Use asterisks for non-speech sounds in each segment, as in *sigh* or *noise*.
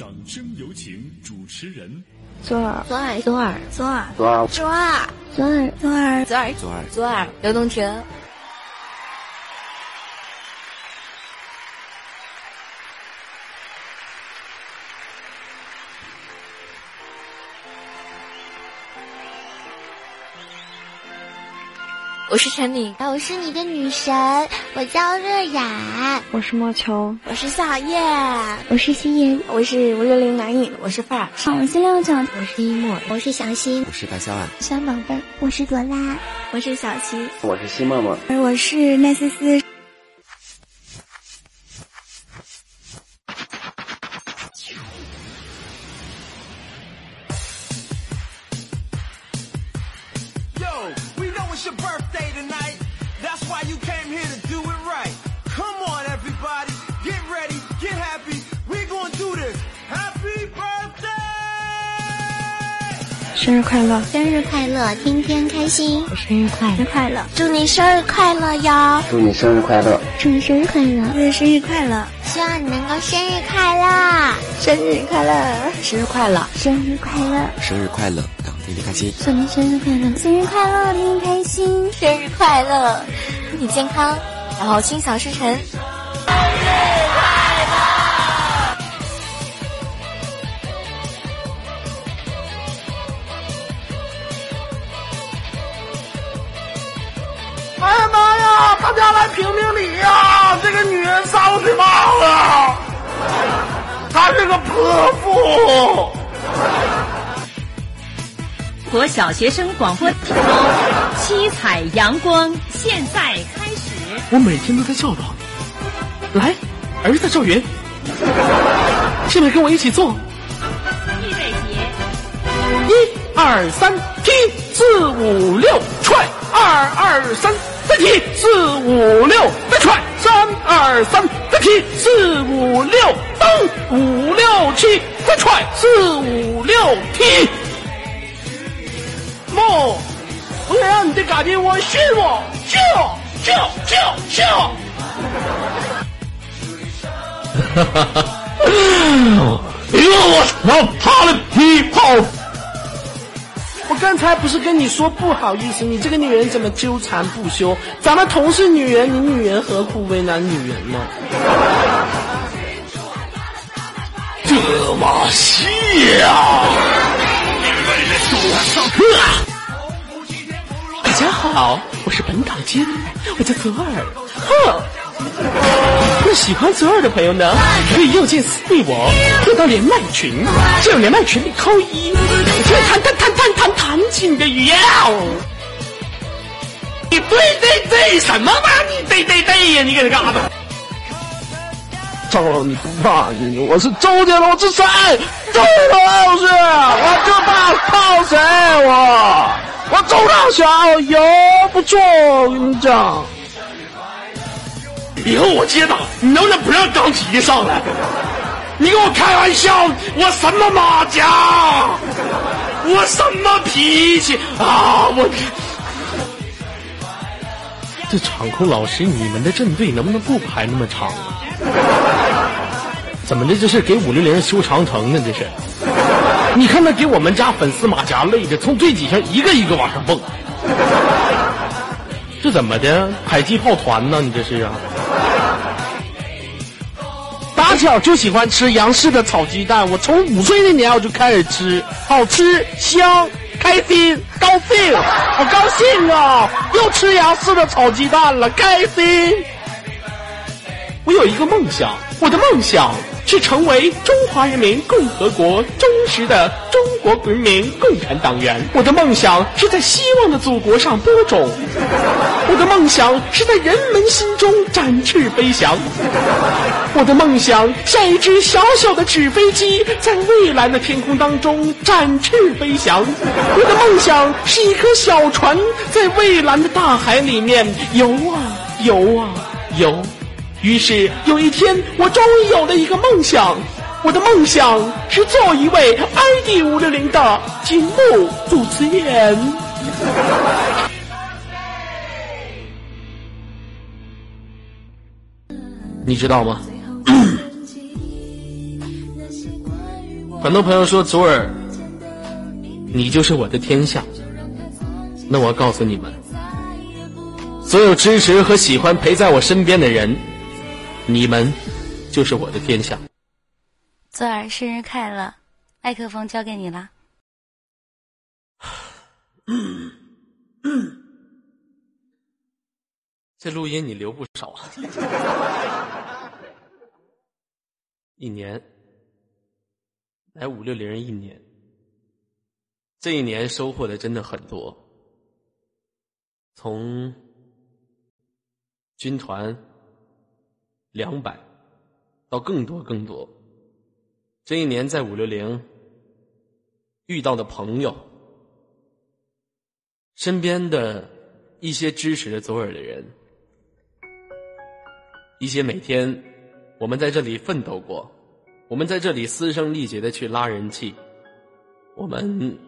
掌声有请主持人。左耳，左耳，左耳，左耳，左耳，左耳，左耳，左耳，左耳，左耳，刘东哲。是陈敏，我是你的女神，我叫热雅，我是莫秋，我是夏夜，我是心妍，我是五六零男影，我是范儿，我是六九，我是一墨，我是小新，我是白小婉，小宝贝，我是朵拉，我是小七，我是西默默，而我是奈思思。乐，天天开心。生日快乐，快乐，祝你生日快乐哟！祝你生日快乐，祝你生日快乐，祝你生日快乐！希望你能够生日快乐，生日快乐，生日快乐，生日快乐，生日快乐，天天开心。祝你生日快乐，生日快乐，天天开心。生日快乐，身体健康，然后心想事成。杀我嘴巴了，她是个泼妇。国小学生广播体操，七彩阳光现在开始。我每天都在教导你，来，儿子赵云，下面跟我一起做。预备起，一二三，踢四五六踹，二二三。再踢四五六，再踹三二三，再踢四五六，蹬五六七，再踹四五六踢。莫，我想让你的嘎丁窝训我，训我，训我，训我，训我。哈哈哈！因为我操他的屁泡。我刚才不是跟你说不好意思，你这个女人怎么纠缠不休？咱们同是女人，你女人何苦为难女人呢？这么香！大家好，我是本档接待，我叫泽尔。哼。*laughs* 那喜欢左耳的朋友呢，可以右键私密我，进到连麦群，进入连麦群里扣一，可以谈谈谈谈谈谈起你的语言。你对对对什么吧？你对对对呀？你搁这干啥呢？周，你不怕你？我是周杰伦之神，周老师，我就怕靠谁？我我周大小有不错，我跟你讲。以后我接档，你能不能不让张琪上来？你跟我开玩笑，我什么马甲，我什么脾气啊！我这场控老师，你们的阵队能不能不排那么长？怎么的？这是给五六零修长城呢？这是？你看那给我们家粉丝马甲累的，从最底下一个一个往上蹦。这怎么的？迫击炮团呢？你这是啊？*laughs* 打小就喜欢吃杨氏的炒鸡蛋，我从五岁那年我就开始吃，好吃香，开心高兴，*laughs* 好高兴啊！又吃杨氏的炒鸡蛋了，开心。我有一个梦想，我的梦想是成为中华人民共和国忠实的中国国民共产党员。我的梦想是在希望的祖国上播种。我的梦想是在人们心中展翅飞翔。我的梦想像一只小小的纸飞机，在蔚蓝的天空当中展翅飞翔。我的梦想是一颗小船，在蔚蓝的大海里面游啊游啊游。于是有一天，我终于有了一个梦想。我的梦想是做一位 ID 五六零的节目主持人。*laughs* 你知道吗？*coughs* 很多朋友说左耳，你就是我的天下。那我告诉你们，所有支持和喜欢陪在我身边的人，你们就是我的天下。左耳生日快乐，麦克风交给你了。这录音你留不少啊！*laughs* 一年来五六零一年，这一年收获的真的很多，从军团两百到更多更多。这一年在五六零遇到的朋友，身边的一些支持着左耳的人。一些每天，我们在这里奋斗过，我们在这里嘶声力竭的去拉人气，我们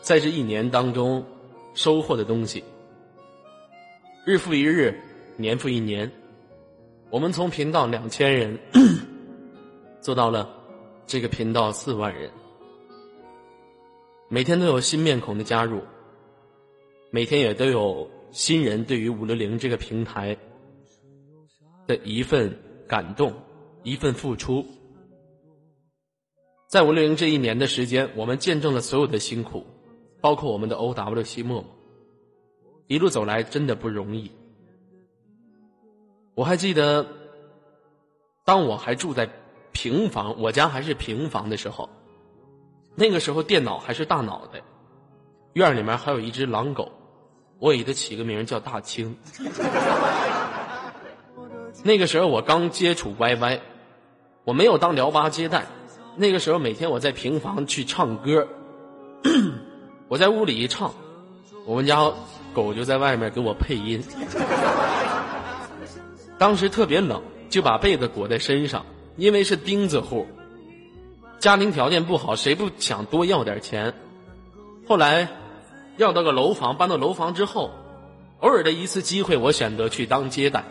在这一年当中收获的东西，日复一日，年复一年，我们从频道两千人做到了这个频道四万人，每天都有新面孔的加入，每天也都有新人对于五六零这个平台。的一份感动，一份付出，在五六零这一年的时间，我们见证了所有的辛苦，包括我们的 OWC 默默，一路走来真的不容易。我还记得，当我还住在平房，我家还是平房的时候，那个时候电脑还是大脑袋，院里面还有一只狼狗，我给它起个名叫大青。那个时候我刚接触 YY，我没有当聊吧接待。那个时候每天我在平房去唱歌，我在屋里一唱，我们家狗就在外面给我配音。当时特别冷，就把被子裹在身上，因为是钉子户，家庭条件不好，谁不想多要点钱？后来要到个楼房，搬到楼房之后，偶尔的一次机会，我选择去当接待。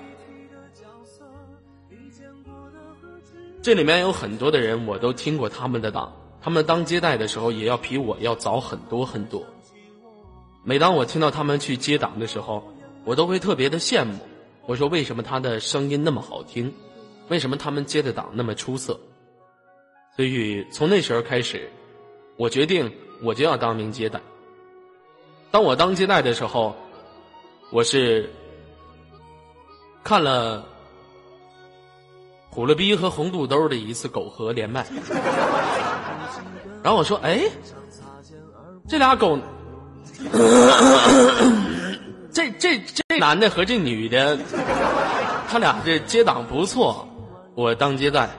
这里面有很多的人，我都听过他们的档。他们当接待的时候，也要比我要早很多很多。每当我听到他们去接档的时候，我都会特别的羡慕。我说：“为什么他的声音那么好听？为什么他们接的档那么出色？”所以从那时候开始，我决定我就要当名接待。当我当接待的时候，我是看了。虎了逼和红肚兜的一次狗和连麦，然后我说：“哎，这俩狗，这这这男的和这女的，他俩这接档不错，我当接待。”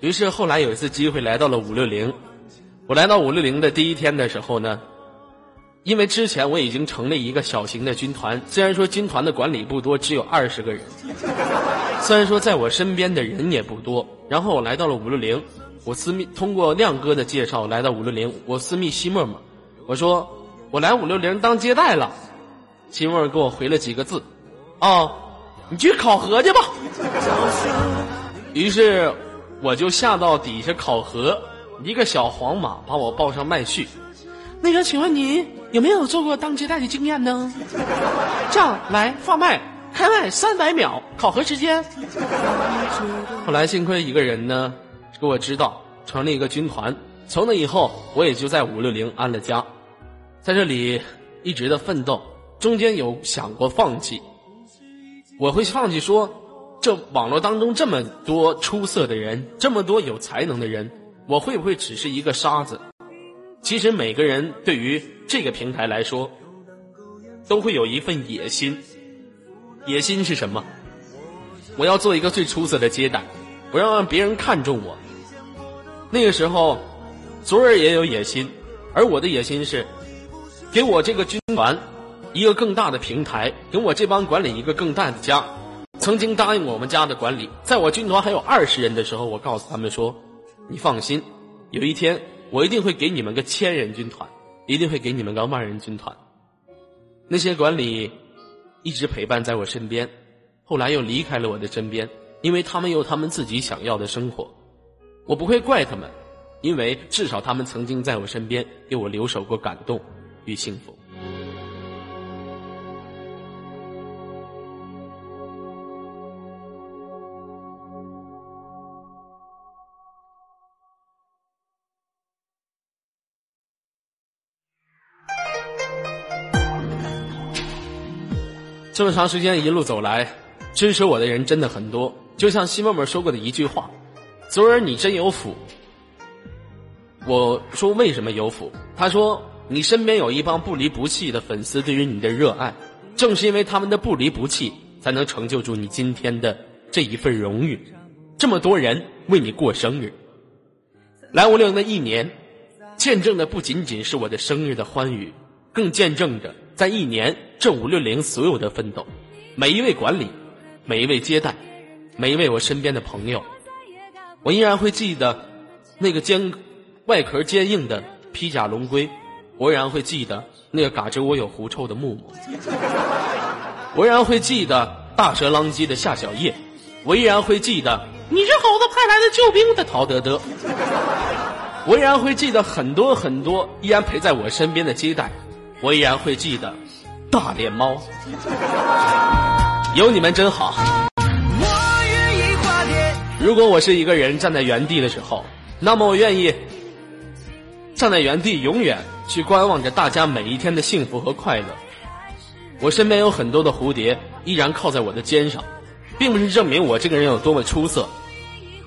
于是后来有一次机会来到了五六零，我来到五六零的第一天的时候呢。因为之前我已经成立一个小型的军团，虽然说军团的管理不多，只有二十个人，虽然说在我身边的人也不多，然后我来到了五六零，我私密通过亮哥的介绍来到五六零，我私密西沫沫，我说我来五六零当接待了，西沫给我回了几个字，哦，你去考核去吧。于是我就下到底下考核，一个小黄马把我抱上麦序，那个请问你？有没有做过当接待的经验呢？这样来放麦开麦三百秒考核时间。后来幸亏一个人呢，给我指导成立一个军团。从那以后，我也就在五六零安了家，在这里一直的奋斗。中间有想过放弃，我会放弃说，这网络当中这么多出色的人，这么多有才能的人，我会不会只是一个沙子？其实每个人对于这个平台来说，都会有一份野心。野心是什么？我要做一个最出色的接待，我要让别人看重我。那个时候，左耳也有野心，而我的野心是，给我这个军团一个更大的平台，给我这帮管理一个更大的家。曾经答应我们家的管理，在我军团还有二十人的时候，我告诉他们说：“你放心，有一天。”我一定会给你们个千人军团，一定会给你们个万人军团。那些管理一直陪伴在我身边，后来又离开了我的身边，因为他们有他们自己想要的生活。我不会怪他们，因为至少他们曾经在我身边给我留守过感动与幸福。这么长时间一路走来，支持我的人真的很多。就像西妹妹说过的一句话：“昨儿你真有福。”我说为什么有福？他说你身边有一帮不离不弃的粉丝对于你的热爱，正是因为他们的不离不弃，才能成就住你今天的这一份荣誉。这么多人为你过生日，来五六零的一年，见证的不仅仅是我的生日的欢愉，更见证着在一年这五六零所有的奋斗。每一位管理，每一位接待，每一位我身边的朋友，我依然会记得那个坚。外壳坚硬的披甲龙龟，我依然会记得那个嘎吱窝有狐臭的木木，*laughs* 我依然会记得大蛇狼藉的夏小叶，我依然会记得你是猴子派来的救兵的陶德德，*laughs* 我依然会记得很多很多依然陪在我身边的接待，我依然会记得大脸猫，有你们真好。如果我是一个人站在原地的时候，那么我愿意。站在原地，永远去观望着大家每一天的幸福和快乐。我身边有很多的蝴蝶，依然靠在我的肩上，并不是证明我这个人有多么出色，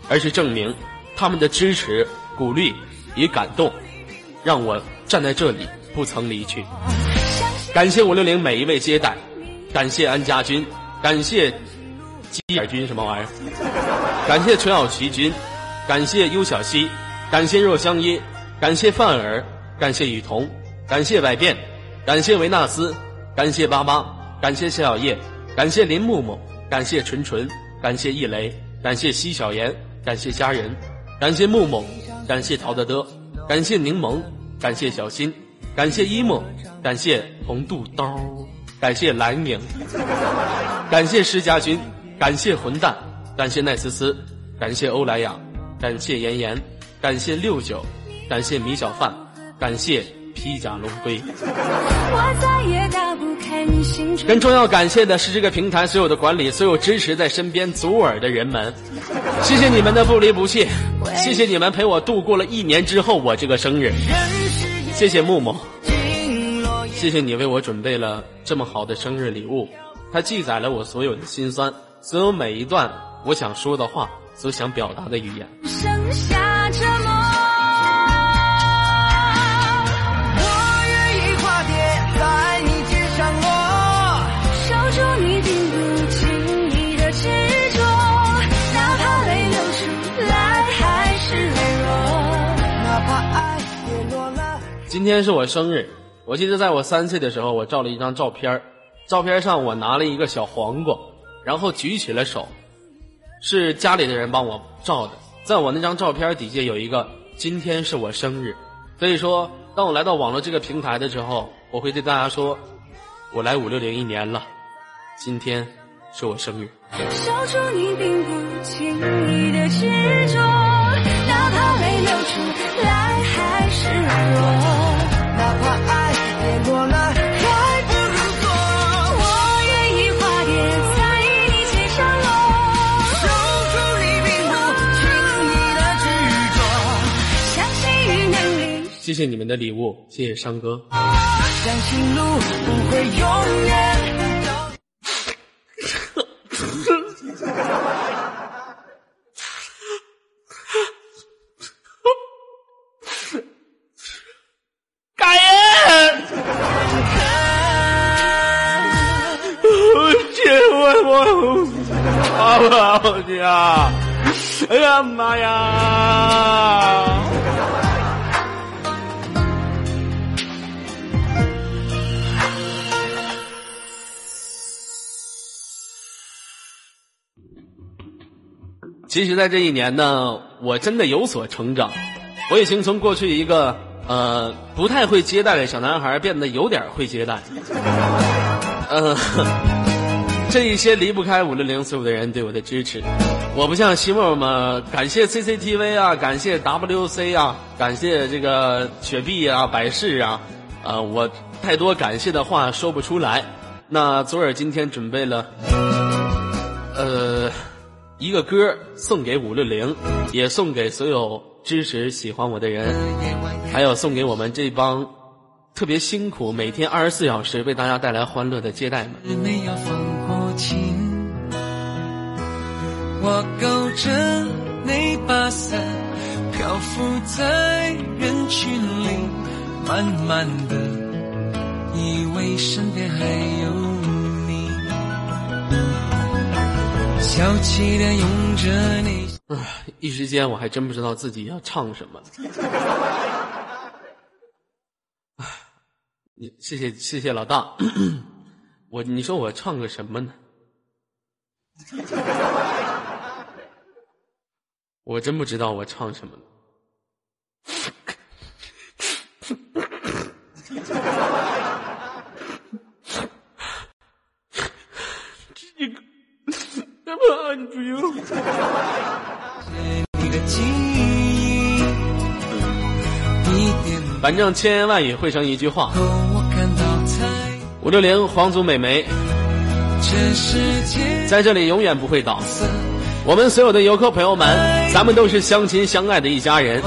而是证明他们的支持、鼓励与感动，让我站在这里不曾离去。感谢五六零每一位接待，感谢安家军，感谢基尔军什么玩意儿？感谢陈小奇军，感谢优小溪，感谢若香衣。感谢范儿，感谢雨桐，感谢百变，感谢维纳斯，感谢巴巴，感谢谢小叶，感谢林木木，感谢纯纯，感谢易雷，感谢西小妍，感谢家人，感谢木木，感谢陶德德，感谢柠檬，感谢小新，感谢一木，感谢红肚兜，感谢蓝影，感谢施家军，感谢混蛋，感谢奈思思，感谢欧莱雅，感谢妍妍，感谢六九。感谢米小范，感谢披甲龙龟。更重要感谢的是这个平台所有的管理，所有支持在身边左耳的人们，谢谢你们的不离不弃，谢谢你们陪我度过了一年之后我这个生日，谢谢木木，谢谢你为我准备了这么好的生日礼物，它记载了我所有的心酸，所有每一段我想说的话，所想表达的语言。今天是我生日，我记得在我三岁的时候，我照了一张照片照片上我拿了一个小黄瓜，然后举起了手，是家里的人帮我照的。在我那张照片底下有一个“今天是我生日”，所以说，当我来到网络这个平台的时候，我会对大家说：“我来五六零一年了，今天是我生日。”你并不经意的执着，哪怕泪流出来还是软弱。谢谢你们的礼物，谢谢商哥。相信路不会永远。感恩。*laughs* 我我我我呀！哎呀妈呀！其实，在这一年呢，我真的有所成长。我已经从过去一个呃不太会接待的小男孩，变得有点会接待。嗯，*laughs* 这一些离不开五六零所有的人对我的支持。我不像西沫沫，感谢 CCTV 啊，感谢 WC 啊，感谢这个雪碧啊、百事啊，呃，我太多感谢的话说不出来。那左耳今天准备了，呃，一个歌送给五六零，也送给所有支持喜欢我的人，还有送给我们这帮特别辛苦每天二十四小时为大家带来欢乐的接待们。我勾着那把伞，漂浮在人群里，慢慢的，以为身边还有小气的拥着你。唉，一时间我还真不知道自己要唱什么。你谢谢谢谢老大，我你说我唱个什么呢？我真不知道我唱什么。反正千言万语汇成一句话。五六零皇族美眉，在这里永远不会倒。我们所有的游客朋友们，咱们都是相亲相爱的一家人。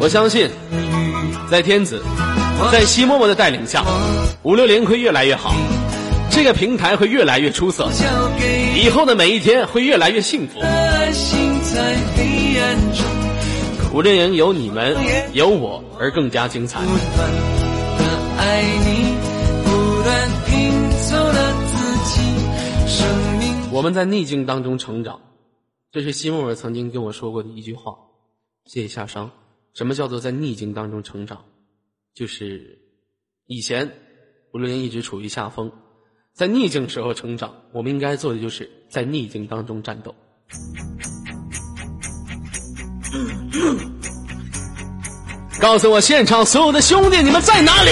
我相信，在天子，在西默默的带领下，五六零会越来越好，这个平台会越来越出色，以后的每一天会越来越幸福。五六零有你们，有我而更加精彩。我们在逆境当中成长，这是西莫尔曾经跟我说过的一句话。谢谢夏商。什么叫做在逆境当中成长？就是以前五六零一直处于下风，在逆境时候成长。我们应该做的就是在逆境当中战斗。*coughs* 告诉我，现场所有的兄弟，你们在哪里？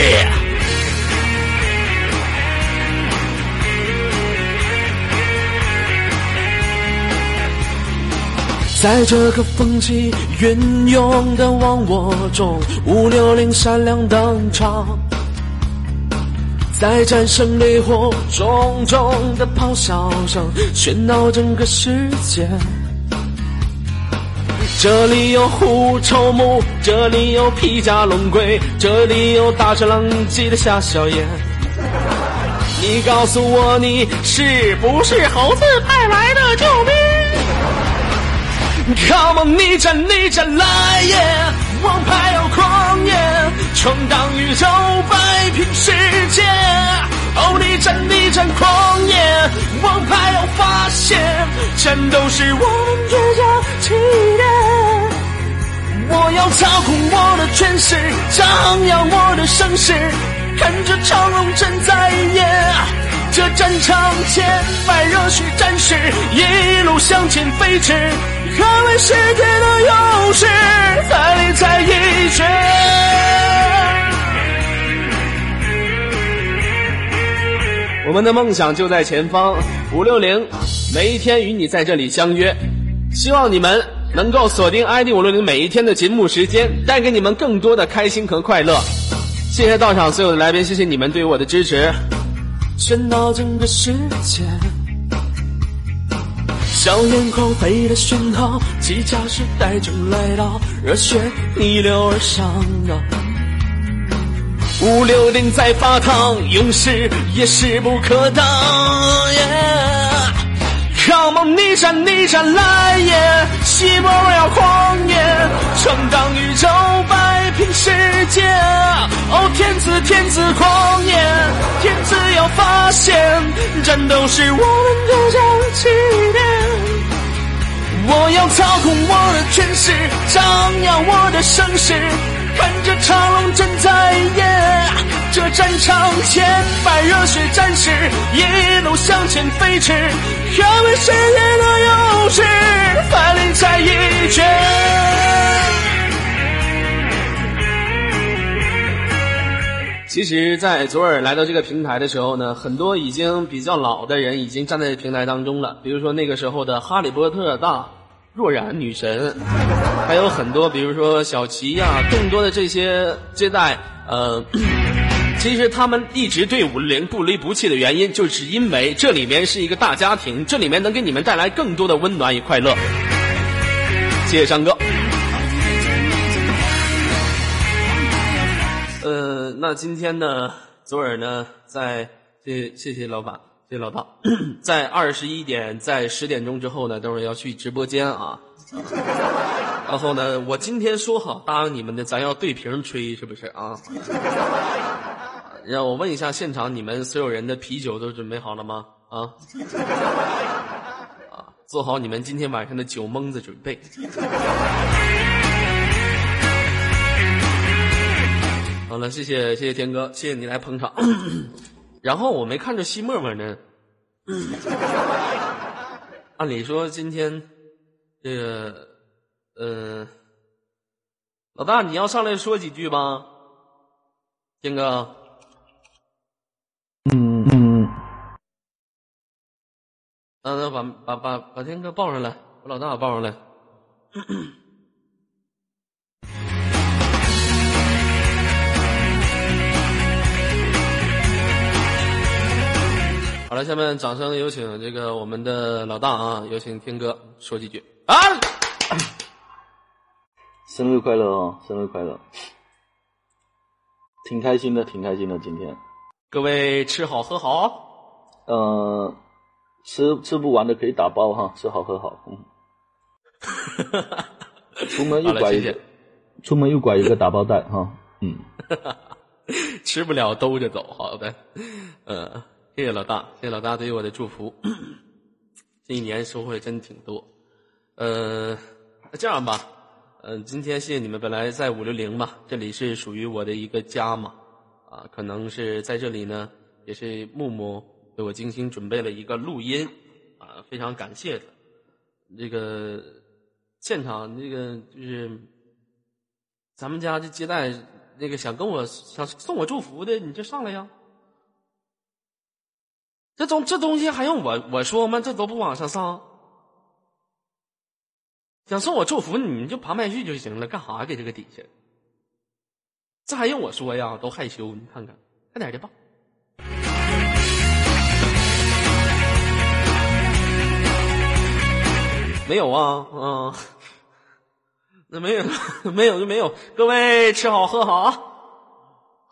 在这个风起云涌的忘我中，五六零闪亮登场，在战胜烈火重重的咆哮声，喧闹整个世界。这里有狐臭木，这里有披甲龙龟，这里有大蛇狼藉的夏小燕。你告诉我，你是不是猴子派来的救兵？Come on，逆战逆战来也！王牌要狂，闯荡宇宙，摆平世界。哦，逆战逆战狂野，王牌要发现，战斗是我们倔强起点。我要操控我的权势，张扬我的声势，看着长龙阵在演。这战场千百热血战士，一路向前飞驰。捍卫世界的勇士，再临在一绝。我们的梦想就在前方，五六零，每一天与你在这里相约。希望你们能够锁定 ID 五六零每一天的节目时间，带给你们更多的开心和快乐。谢谢到场所有的来宾，谢谢你们对我的支持。喧闹整个世界。硝烟狂飞的讯号，机甲时代正来到，热血逆流而上啊！五六零在发烫，勇士也势不可挡。Come on，逆战逆战来也！西莫要狂野，闯荡宇宙，摆平世界。哦，天子天子狂野，天子要发现，战斗是我们的强起点。我要操控我的权势，张扬我的声势，看着长龙正在演。这战场千百热血战士，一路向前飞驰，捍卫世界的勇士，奋力再一决。其实，在左耳来到这个平台的时候呢，很多已经比较老的人已经站在平台当中了。比如说那个时候的哈利波特大若然女神，还有很多，比如说小齐呀，更多的这些接待，呃，*coughs* 其实他们一直对五零不离不弃的原因，就是因为这里面是一个大家庭，这里面能给你们带来更多的温暖与快乐。谢谢张哥。呃，那今天呢，左耳呢，在谢谢谢老板，谢谢老大，在二十一点，在十点钟之后呢，等会儿要去直播间啊。然后呢，我今天说好答应你们的，咱要对瓶吹，是不是啊？*laughs* 让我问一下现场，你们所有人的啤酒都准备好了吗？啊？*laughs* 啊，做好你们今天晚上的酒蒙子准备。好了，谢谢谢谢天哥，谢谢你来捧场。然后我没看着西沫沫呢。按理说今天这个，呃，老大你要上来说几句吗？天哥。嗯嗯。那那把把把把天哥抱上来，把老大抱上来。*clears throat* 了，下面掌声有请这个我们的老大啊，有请天哥说几句啊！生日快乐啊，生日快乐！挺开心的，挺开心的，今天。各位吃好喝好。呃，吃吃不完的可以打包哈，吃好喝好。嗯。出门又拐一个，出门又拐一个打包袋哈。嗯。*laughs* 吃不了兜着走，好的。嗯。谢谢老大，谢谢老大对我的祝福。*clears throat* 这一年收获真挺多。呃，那这样吧，嗯，今天谢谢你们。本来在五六零嘛，这里是属于我的一个家嘛，啊，可能是在这里呢，也是木木为我精心准备了一个录音，啊，非常感谢他。这个现场那个就是咱们家这接待那个想跟我想送我祝福的，你就上来呀。这东这东西还用我我说吗？这都不往上上。想送我祝福，你就爬麦序就行了，干哈给这个底下？这还用我说呀？都害羞，你看看，快点的吧。没有啊，嗯，*laughs* 那没有，没有就没有。各位吃好喝好啊。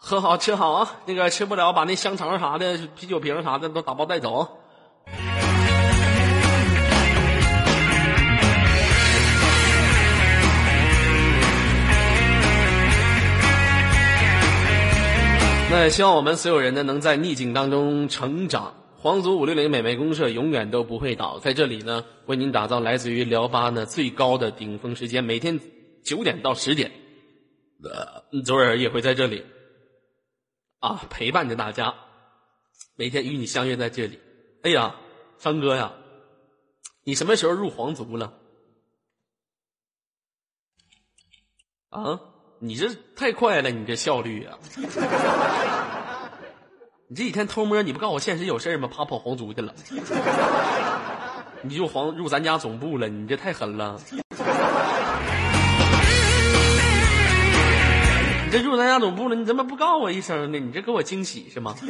喝好吃好啊！那个吃不了，把那香肠啥的、啤酒瓶啥的都打包带走。那希望我们所有人呢，能在逆境当中成长。皇族五六零美眉公社永远都不会倒，在这里呢，为您打造来自于辽巴呢最高的顶峰时间，每天九点到十点，呃，左耳也会在这里。啊，陪伴着大家，每天与你相约在这里。哎呀，三哥呀，你什么时候入皇族了？啊，你这太快了，你这效率呀！*laughs* 你这几天偷摸，你不告诉我现实有事吗？怕跑皇族去了？*laughs* 你就皇入咱家总部了？你这太狠了！这入咱家总部了，你怎么不告我一声呢？你这给我惊喜是吗？*laughs*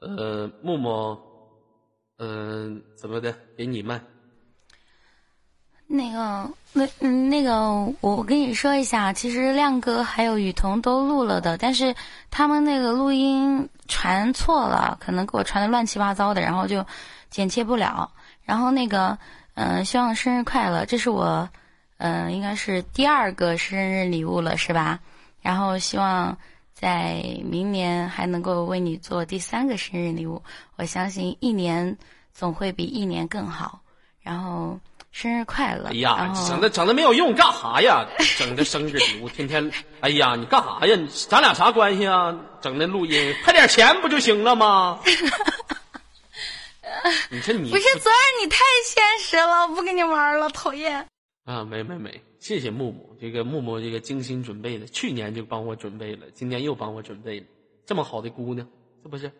呃，木木，嗯，怎么的？给你麦。那个，那，那个，我跟你说一下，其实亮哥还有雨桐都录了的，但是他们那个录音传错了，可能给我传的乱七八糟的，然后就。剪切不了，然后那个，嗯，希望生日快乐，这是我，嗯，应该是第二个生日礼物了，是吧？然后希望在明年还能够为你做第三个生日礼物。我相信一年总会比一年更好。然后生日快乐！哎呀，整的整的没有用，干哈呀？整的生日礼物，天天，哎呀，你干哈呀？咱俩啥关系啊？整那录音，拍点钱不就行了吗？*laughs* *laughs* 你这你不是昨儿你太现实了，我不跟你玩了，讨厌。啊，没没没，谢谢木木，这个木木这个精心准备的，去年就帮我准备了，今年又帮我准备了，这么好的姑娘，是不是？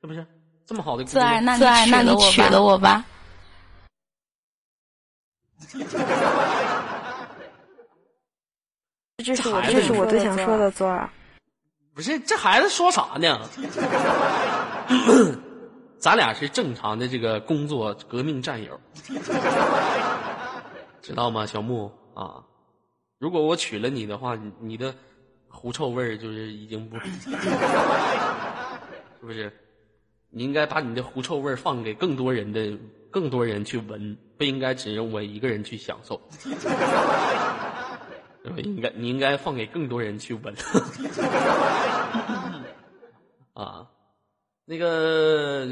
是不是？这么好的姑娘，那你那你娶了我吧。*laughs* 这是我这是我最想说的，昨儿。不是这孩子说啥呢？*coughs* 咱俩是正常的这个工作革命战友，知道吗，小木啊？如果我娶了你的话，你的狐臭味儿就是已经不，是不是？你应该把你的狐臭味儿放给更多人的更多人去闻，不应该只有我一个人去享受。*laughs* 应该你应该放给更多人去闻。*laughs* 啊，那个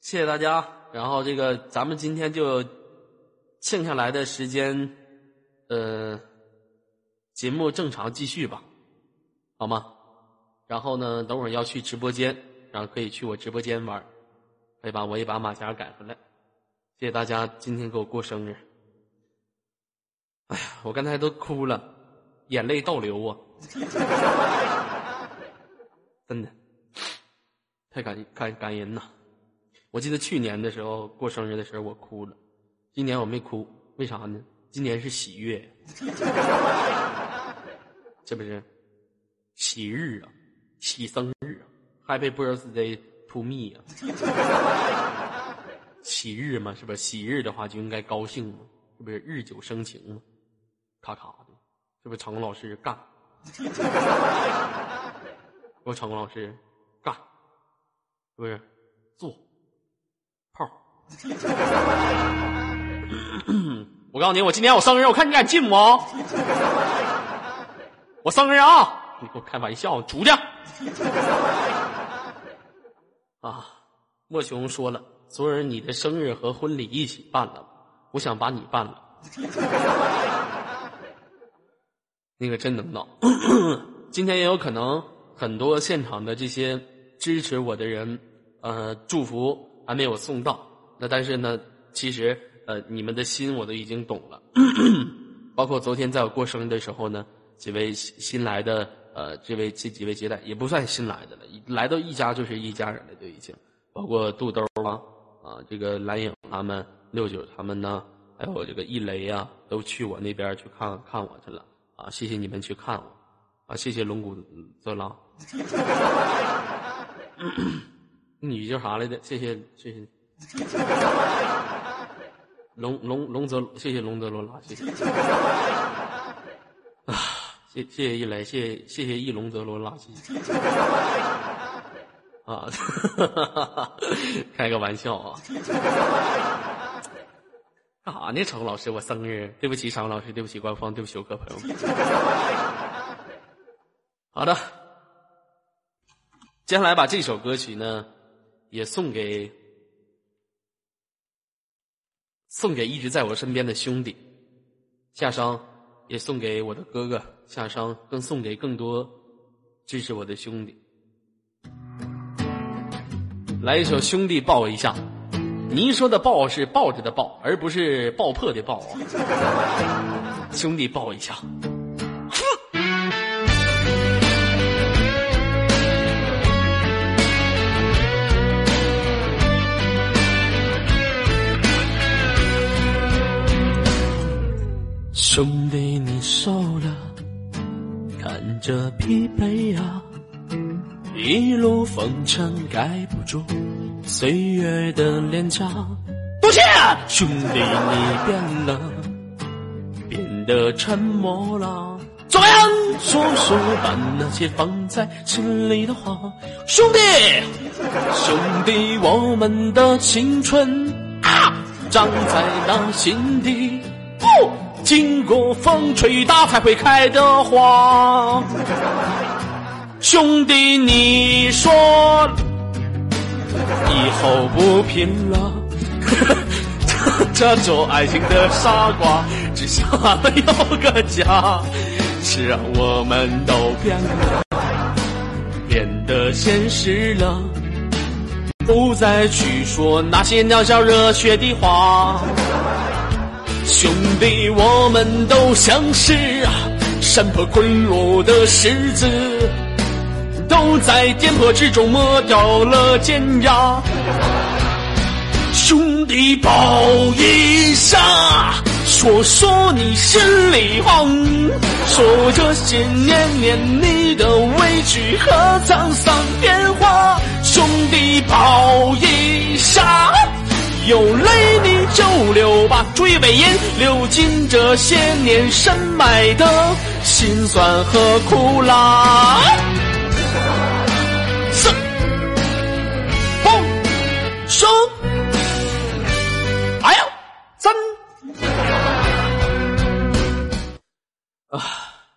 谢谢大家。然后这个咱们今天就剩下来的时间，呃，节目正常继续吧，好吗？然后呢，等会儿要去直播间，然后可以去我直播间玩，可以把我也把马甲改回来。谢谢大家今天给我过生日。哎呀，我刚才都哭了，眼泪倒流啊！*laughs* 真的，太感感感人呐！我记得去年的时候过生日的时候我哭了，今年我没哭，为啥呢？今年是喜悦，*laughs* 这不是喜日啊，喜生日啊，Happy Birthday to me 啊！*laughs* 喜日嘛，是不是？喜日的话就应该高兴嘛，是不是？日久生情嘛。咔咔的，是不是？场工老师干，*laughs* 我场工老师不是？坐炮。*coughs* 我告诉你，我今天我生日，我看你敢进不？我生日啊！你给我开玩笑，出去！啊，莫雄说了，昨儿你的生日和婚礼一起办了，我想把你办了。*coughs* 那个真能闹，*coughs* 今天也有可能很多现场的这些支持我的人，呃，祝福还没有送到。那但是呢，其实呃，你们的心我都已经懂了。*clears throat* 包括昨天在我过生日的时候呢，几位新来的呃，这位这几位接待也不算新来的了，来到一家就是一家人了，就已经。包括肚兜啊，啊，这个蓝影他们、六九他们呢，还有这个一雷啊，都去我那边去看看我去了。啊，谢谢你们去看我，啊，谢谢龙骨泽狼，*laughs* *clears throat* 你叫啥来的？谢谢谢谢，龙龙龙泽，谢谢龙泽罗拉，谢谢，啊，谢谢一来，谢谢谢谢一龙泽罗拉，谢谢，啊，*laughs* 开个玩笑啊。干啥呢，程老师？我生日，对不起，常老师，对不起，官方，对不起，我各朋友们。*laughs* 好的，接下来把这首歌曲呢，也送给送给一直在我身边的兄弟夏商，也送给我的哥哥夏商，更送给更多支持我的兄弟。来一首《兄弟抱我一下》。您说的“抱”是抱着的“抱”，而不是爆破的“爆”啊！兄弟抱一下。兄弟，你瘦了，看着疲惫啊，一路风尘盖不住。岁月的脸颊，多谢兄弟，你变了，变得沉默了。怎么样？说说把那些放在心里的话。兄弟，兄弟，我们的青春啊，长在那心底，不经过风吹雨打才会开的花。兄弟，你说。以后不拼了，这做爱情的傻瓜，只想有个家。是啊，我们都变了，变得现实了。不再去说那些渺小热血的话。兄弟，我们都像是山坡滚落的石子，都在颠簸之中磨掉了尖牙。兄弟，抱一下，说说你心里话，说这些年年你的委屈和沧桑变化。兄弟，抱一下。有泪你就流吧，注意尾音，流尽这些年深埋的辛酸和苦辣。四，砰，生，哎呀，三。啊，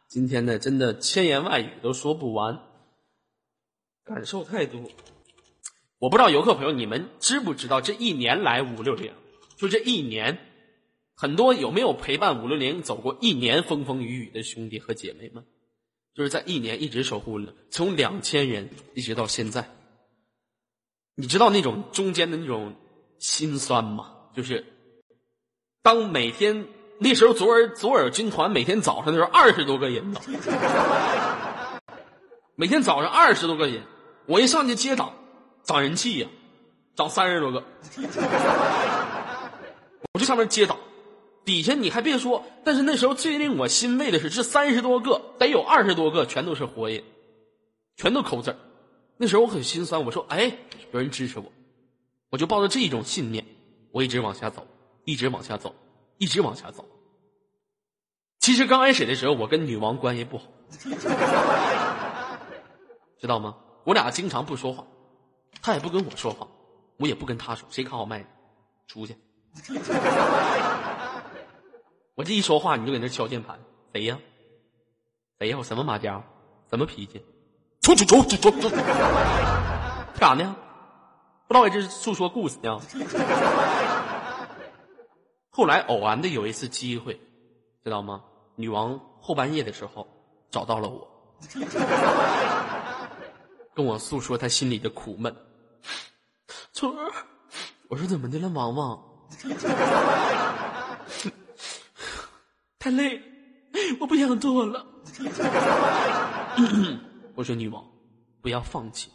今天呢，真的千言万语都说不完，感受太多。我不知道游客朋友你们知不知道，这一年来五六零，就这一年，很多有没有陪伴五六零走过一年风风雨雨的兄弟和姐妹们，就是在一年一直守护了，从两千人一直到现在。你知道那种中间的那种心酸吗？就是当每天那时候左耳左耳军团每天早上的时候二十多个人呢，*laughs* 每天早上二十多个人，我一上去接档。长人气呀，长三十多个，*laughs* 我就上面接档，底下你还别说，但是那时候最令我欣慰的是，这三十多个得有二十多个全都是活人，全都扣字那时候我很心酸，我说哎，有人支持我，我就抱着这种信念，我一直往下走，一直往下走，一直往下走。其实刚开始的时候，我跟女王关系不好，*laughs* 知道吗？我俩经常不说话。他也不跟我说话，我也不跟他说。谁看好卖？出去！*laughs* 我这一说话，你就搁那敲键盘。谁呀？谁呀？我什么马甲？什么脾气？出出出出出出！干啥呢？不知道我这是诉说故事呢。*laughs* 后来偶然的有一次机会，知道吗？女王后半夜的时候找到了我。跟我诉说他心里的苦闷，春儿，我说怎么的了，王王？*laughs* 太累，我不想做了。*coughs* 我说女王，不要放弃。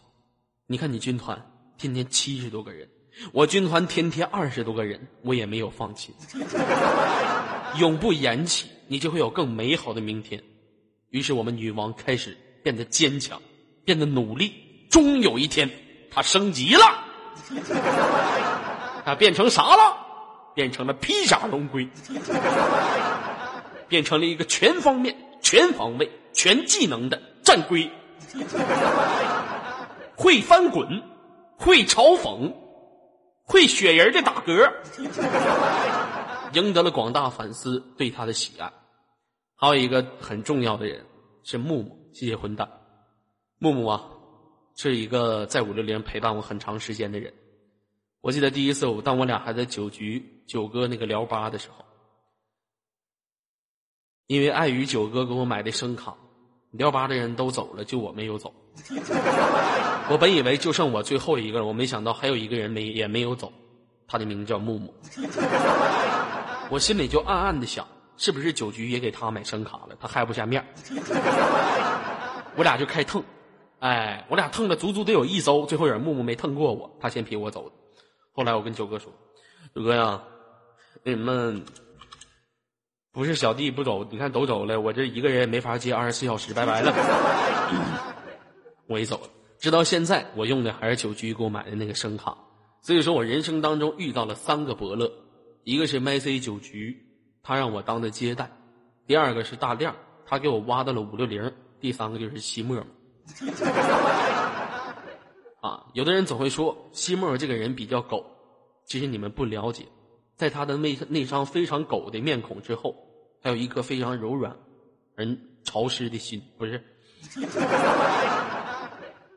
你看你军团天天七十多个人，我军团天天二十多个人，我也没有放弃。永不言弃，你就会有更美好的明天。于是我们女王开始变得坚强。变得努力，终有一天，他升级了，他变成啥了？变成了披甲龙龟，变成了一个全方面、全方位、全技能的战龟，会翻滚，会嘲讽，会雪人的打嗝，赢得了广大粉丝对他的喜爱。还有一个很重要的人是木木，谢谢混蛋。木木啊，是一个在五六零陪伴我很长时间的人。我记得第一次我当我俩还在酒局九哥那个聊吧的时候，因为碍于九哥给我买的声卡，聊吧的人都走了，就我没有走。*laughs* 我本以为就剩我最后一个了，我没想到还有一个人没也没有走，他的名字叫木木。我心里就暗暗的想，是不是酒局也给他买声卡了？他害不下面 *laughs* 我俩就开蹭。哎，我俩蹭了足足得有一周，最后人木木没蹭过我，他先撇我走的。后来我跟九哥说：“九哥呀，那什么，不是小弟不走，你看都走了，我这一个人也没法接二十四小时，拜拜了。我一走了，直到现在我用的还是九局给我买的那个声卡。所以说我人生当中遇到了三个伯乐，一个是麦 C 九局，他让我当的接待；第二个是大亮，他给我挖到了五六零；第三个就是西莫。*laughs* 啊，有的人总会说西莫这个人比较狗，其实你们不了解，在他的那那张非常狗的面孔之后，还有一颗非常柔软而潮湿的心，不是？*laughs*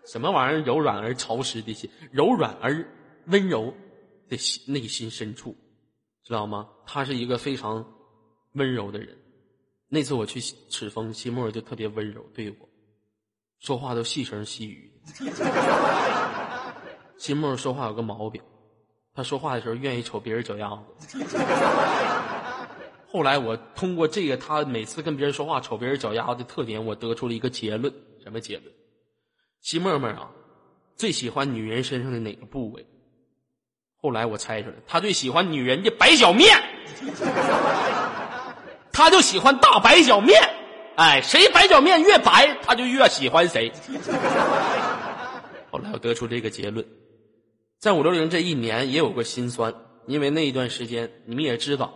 什么玩意儿？柔软而潮湿的心，柔软而温柔的心，内心深处，知道吗？他是一个非常温柔的人。那次我去赤峰，西莫就特别温柔对我。说话都细声细语，*laughs* 新木说话有个毛病，他说话的时候愿意瞅别人脚丫子。*laughs* 后来我通过这个，他每次跟别人说话瞅别人脚丫子的特点，我得出了一个结论：什么结论？西沫沫啊，最喜欢女人身上的哪个部位？后来我猜出来，他最喜欢女人的白脚面，*laughs* 他就喜欢大白脚面。哎，谁白脚面越白，他就越喜欢谁。后来我得出这个结论，在五六零这一年也有过心酸，因为那一段时间你们也知道，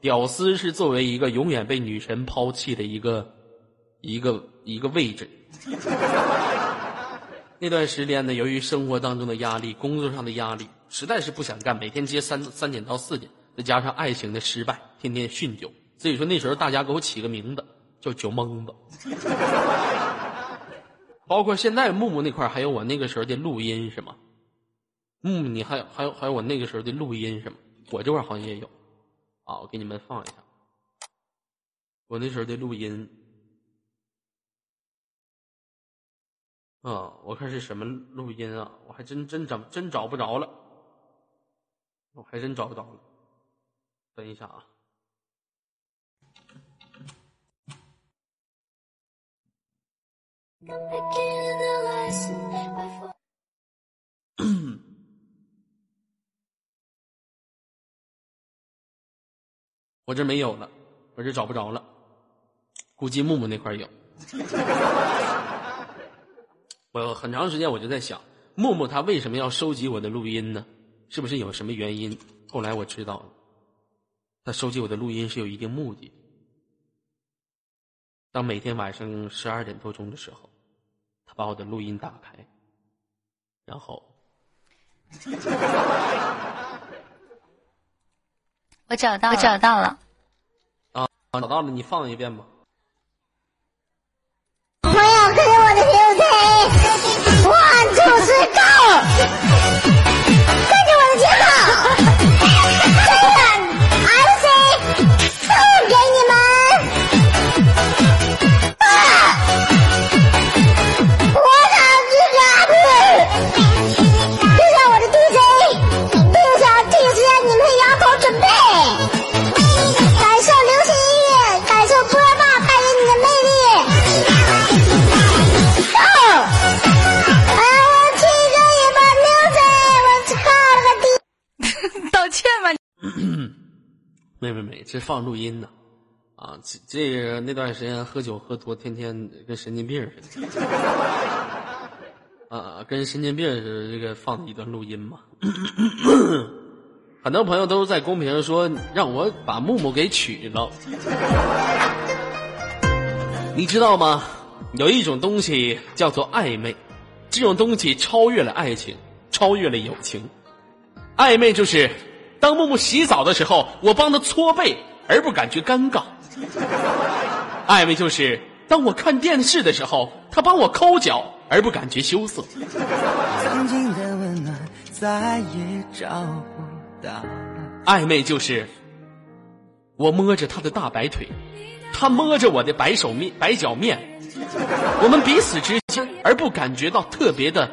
屌丝是作为一个永远被女神抛弃的一个一个一个位置。那段时间呢，由于生活当中的压力、工作上的压力，实在是不想干，每天接三三点到四点，再加上爱情的失败，天天酗酒，所以说那时候大家给我起个名字叫酒蒙子。包括现在木木那块还有我那个时候的录音是吗？木木，你还有还有还有我那个时候的录音是吗？我这块好像也有，啊，我给你们放一下，我那时候的录音。啊，我看是什么录音啊？我还真真找真找不着了，我还真找不着了。等一下啊。我这没有了，我这找不着了，估计木木那块有。我很长时间我就在想，木木他为什么要收集我的录音呢？是不是有什么原因？后来我知道了，他收集我的录音是有一定目的。当每天晚上十二点多钟的时候，把我的录音打开，然后，我找到，我找到了。啊，找到了，你放一遍吧。朋友，看着我的牛腿，我就是高，没没没，这放录音呢。啊，这这个那段时间喝酒喝多，天天跟神经病似的。*laughs* 啊，跟神经病似的，这个放一段录音嘛。很多朋友都在公屏上说让我把木木给娶了，你知道吗？有一种东西叫做暧昧，这种东西超越了爱情，超越了友情。暧昧就是当木木洗澡的时候，我帮他搓背而不感觉尴尬；*laughs* 暧昧就是当我看电视的时候，他帮我抠脚而不感觉羞涩。曾经的温暖再也找不到。暧昧就是我摸着他的大白腿，他摸着我的白手面白脚面，我们彼此之间而不感觉到特别的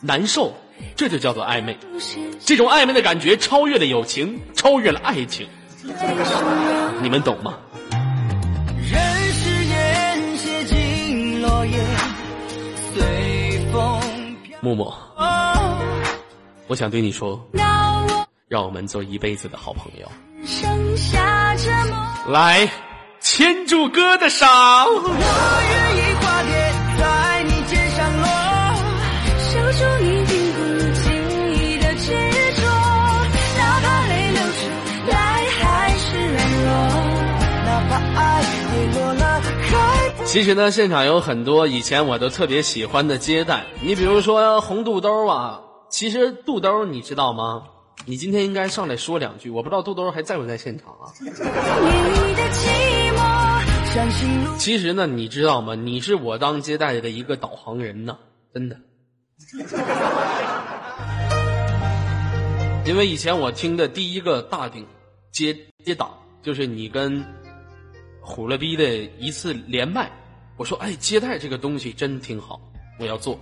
难受，这就叫做暧昧。这种暧昧的感觉超越了友情，超越了爱情，你们懂吗？任誓言写进落叶，随风飘。木木，我想对你说，让我们做一辈子的好朋友。剩下这么来，牵住哥的手。其实呢，现场有很多以前我都特别喜欢的接待，你比如说红肚兜啊。其实肚兜你知道吗？你今天应该上来说两句，我不知道肚兜还在不在现场啊。其实呢，你知道吗？你是我当接待的一个导航人呐，真的。因为以前我听的第一个大顶接接档，就是你跟虎了逼的一次连麦。我说，哎，接待这个东西真挺好，我要做。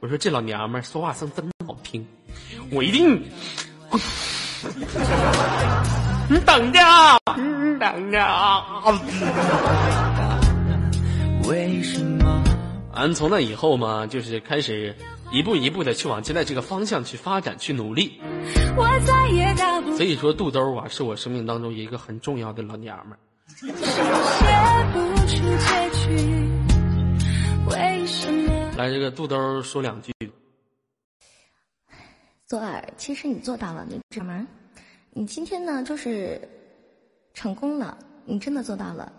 我说这老娘们儿说话声真好听，我一定。你等着，你等着啊！为什么？俺从那以后嘛，就是开始一步一步的去往接待这个方向去发展，去努力。所以说，肚兜啊，是我生命当中一个很重要的老娘们儿。来，这个肚兜说两句。左耳，其实你做到了，你什么？你今天呢，就是成功了，你真的做到了。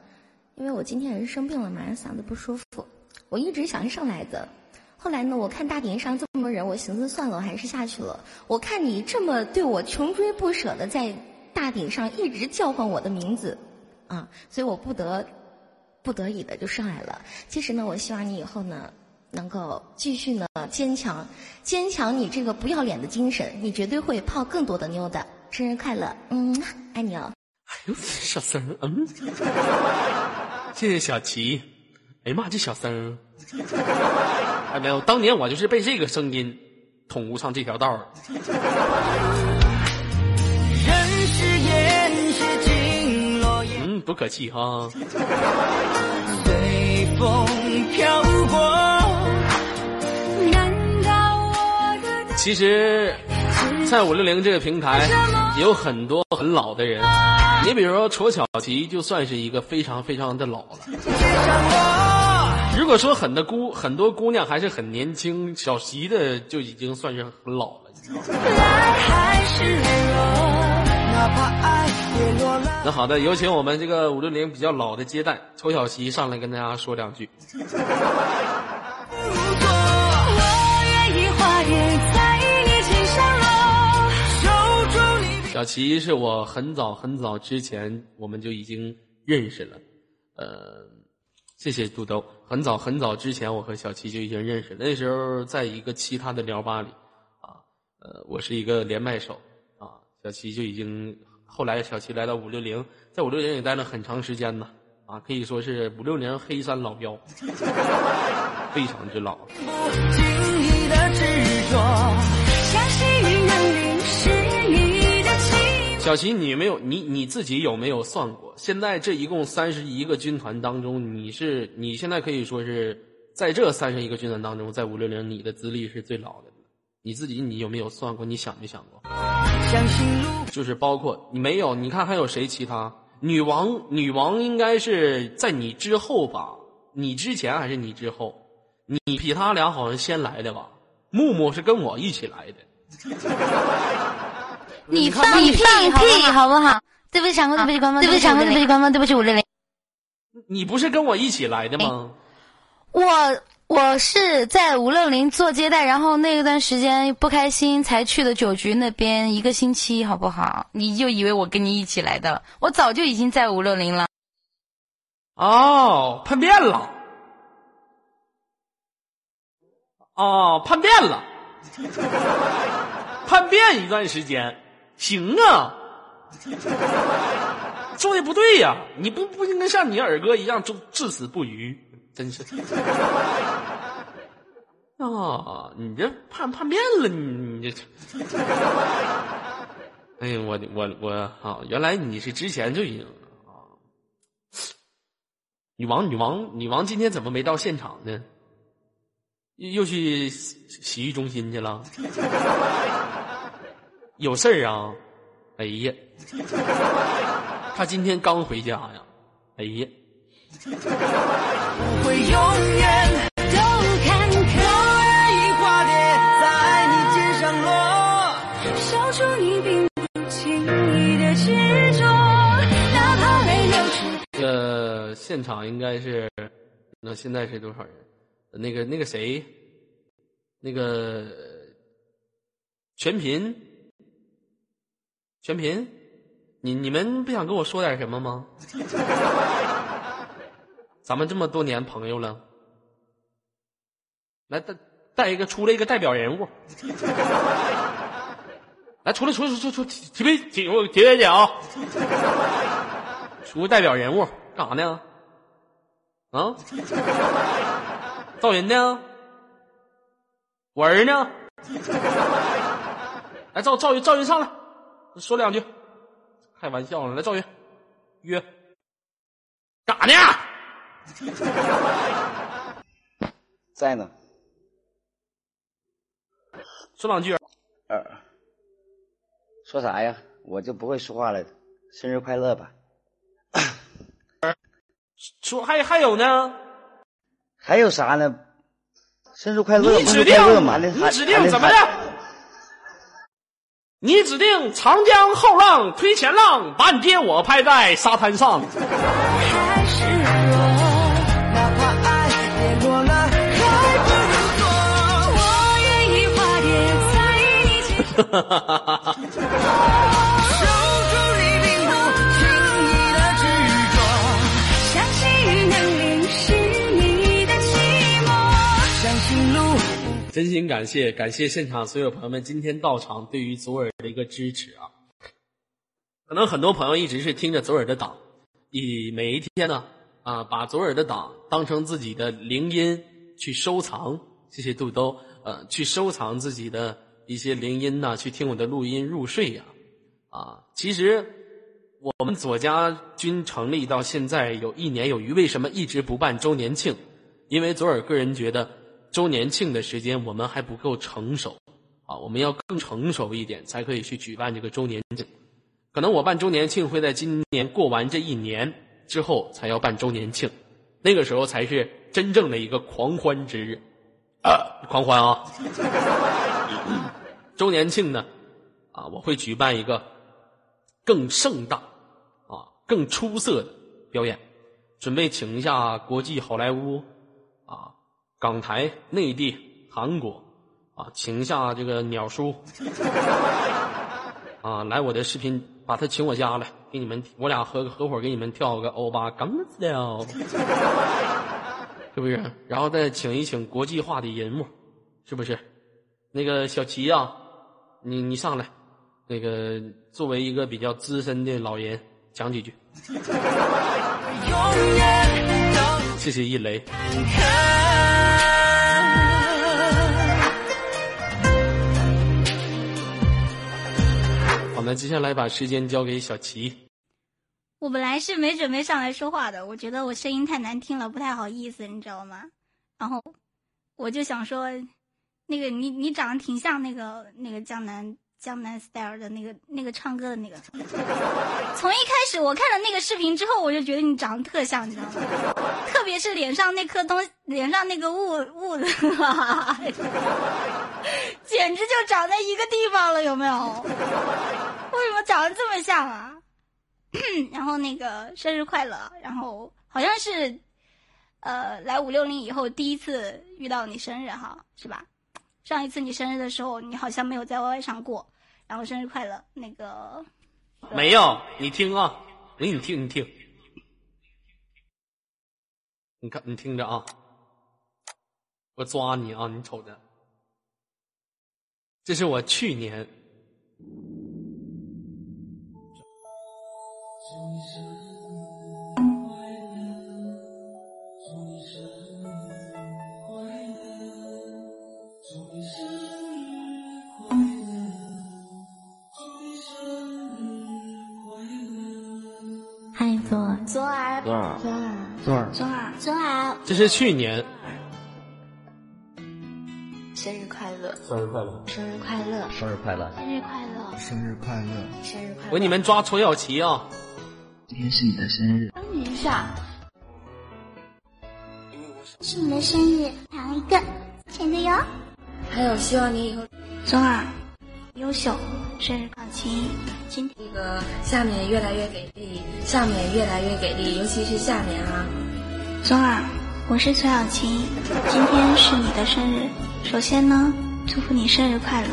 因为我今天也是生病了嘛，嗓子不舒服，我一直想上来的。后来呢，我看大顶上这么多人，我寻思算了，我还是下去了。我看你这么对我穷追不舍的，在大顶上一直叫唤我的名字，啊，所以我不得不得已的就上来了。其实呢，我希望你以后呢，能够继续呢坚强，坚强你这个不要脸的精神，你绝对会泡更多的妞的。生日快乐，嗯，爱你哦。哎呦，小声儿，嗯，谢谢小琪。哎呀妈，这小声儿，哎没有，当年我就是被这个声音捅咕上这条道儿。人是烟，是经落，嗯，不可气哈。随风飘过。其实，在五六零这个平台，有很多很老的人。你比如说楚小琪，就算是一个非常非常的老了。如果说很多姑很多姑娘还是很年轻，小琪的就已经算是很老了。那好的，有请我们这个五六零比较老的接待楚小琪上来跟大家说两句。小齐是我很早很早之前我们就已经认识了，呃，谢谢杜兜。很早很早之前，我和小齐就已经认识了。那时候在一个其他的聊吧里，啊，呃，我是一个连麦手，啊，小齐就已经后来小齐来到五六零，在五六零也待了很长时间呢，啊，可以说是五六零黑山老妖，*laughs* 非常之老。不经意的执着，小琪，你没有你你自己有没有算过？现在这一共三十一个军团当中，你是你现在可以说是在这三十一个军团当中，在五六零你的资历是最老的。你自己你有没有算过？你想没想过？就是包括你没有，你看还有谁其他？女王女王应该是在你之后吧？你之前还是你之后？你比他俩好像先来的吧？木木是跟我一起来的。你放屁那屁好不好？对不起，长官，对不起，官方，对不起，长官，对不起，官方，对不起，五六零。你不是跟我一起来的吗？我我是在五六零做接待，然后那段时间不开心才去的酒局那边一个星期，好不好？你就以为我跟你一起来的了？我早就已经在五六零了。哦，叛变了。哦，叛变了，叛变一段时间，行啊。*laughs* 做的不对呀，你不不应该像你二哥一样就至死不渝，真是。*laughs* 啊，你这叛叛变了，你你这。*laughs* 哎呀，我我我啊，原来你是之前就已经啊。女王女王女王今天怎么没到现场呢？又又去洗洗浴中心去了？有事儿啊？哎呀，他今天刚回家呀！哎呀，不会永远都坎坷。我愿意化蝶在你肩上落，守住你并不轻易的执着，哪怕泪流出。这个现场应该是，那现在是多少人？那个那个谁，那个全频，全频，你你们不想跟我说点什么吗？咱们这么多年朋友了，来带带一个出来一个代表人物，来出来出来出来出来提杯提我提杯奖，出个代表人物干啥呢？啊？赵云呢？我儿呢？来，赵赵云，赵云上来，说两句。开玩笑呢，来，赵云，约。干啥呢？*laughs* 在呢。说两句。呃，说啥呀？我就不会说话了。生日快乐吧。说还还有呢？还有啥呢？生日快乐！你指定，你指定怎么的？你指定长江后浪推前浪，把你爹我拍在沙滩上。*laughs* 真心感谢，感谢现场所有朋友们今天到场对于左耳的一个支持啊！可能很多朋友一直是听着左耳的党，以每一天呢啊，把左耳的党当成自己的铃音去收藏。谢谢杜兜，呃，去收藏自己的一些铃音呐，去听我的录音入睡呀！啊，其实我们左家军成立到现在有一年有余，为什么一直不办周年庆？因为左耳个人觉得。周年庆的时间我们还不够成熟，啊，我们要更成熟一点才可以去举办这个周年庆。可能我办周年庆会在今年过完这一年之后才要办周年庆，那个时候才是真正的一个狂欢之日，啊，狂欢啊！*laughs* 周年庆呢，啊，我会举办一个更盛大、啊更出色的表演，准备请一下国际好莱坞。港台、内地、韩国，啊，请一下这个鸟叔，啊，来我的视频，把他请我家来，给你们，我俩合合伙给你们跳个欧巴刚 style，*laughs* 是不是？然后再请一请国际化的人物，是不是？那个小齐啊，你你上来，那个作为一个比较资深的老人，讲几句。谢谢一雷。接下来把时间交给小齐。我本来是没准备上来说话的，我觉得我声音太难听了，不太好意思，你知道吗？然后我就想说，那个你你长得挺像那个那个江南江南 style 的那个那个唱歌的那个。*laughs* 从一开始我看了那个视频之后，我就觉得你长得特像，你知道吗？特别是脸上那颗东，脸上那个雾雾子，*laughs* 简直就长在一个地方了，有没有？为什么长得这么像啊？*coughs* 然后那个生日快乐，然后好像是，呃，来五六零以后第一次遇到你生日哈，是吧？上一次你生日的时候，你好像没有在 Y Y 上过，然后生日快乐，那个。没有，你听啊，我给你听，你听，你看，你听着啊，我抓你啊，你瞅着，这是我去年。嗨，左耳，左耳，左耳，左耳，左耳，这是去年。生日快乐！生日快乐！生日快乐！生日快乐！生日快乐！生日快乐！生日快乐！我给你们抓丑小齐啊！今天是你的生日，等一下，是你的生日，还有一个甜的哟。还有，希望你以后左耳优秀，生日考勤，今天那个下面越来越给力，下面越来越给力，尤其是下面啊。左耳，我是崔小琴，今天是你的生日。首先呢，祝福你生日快乐，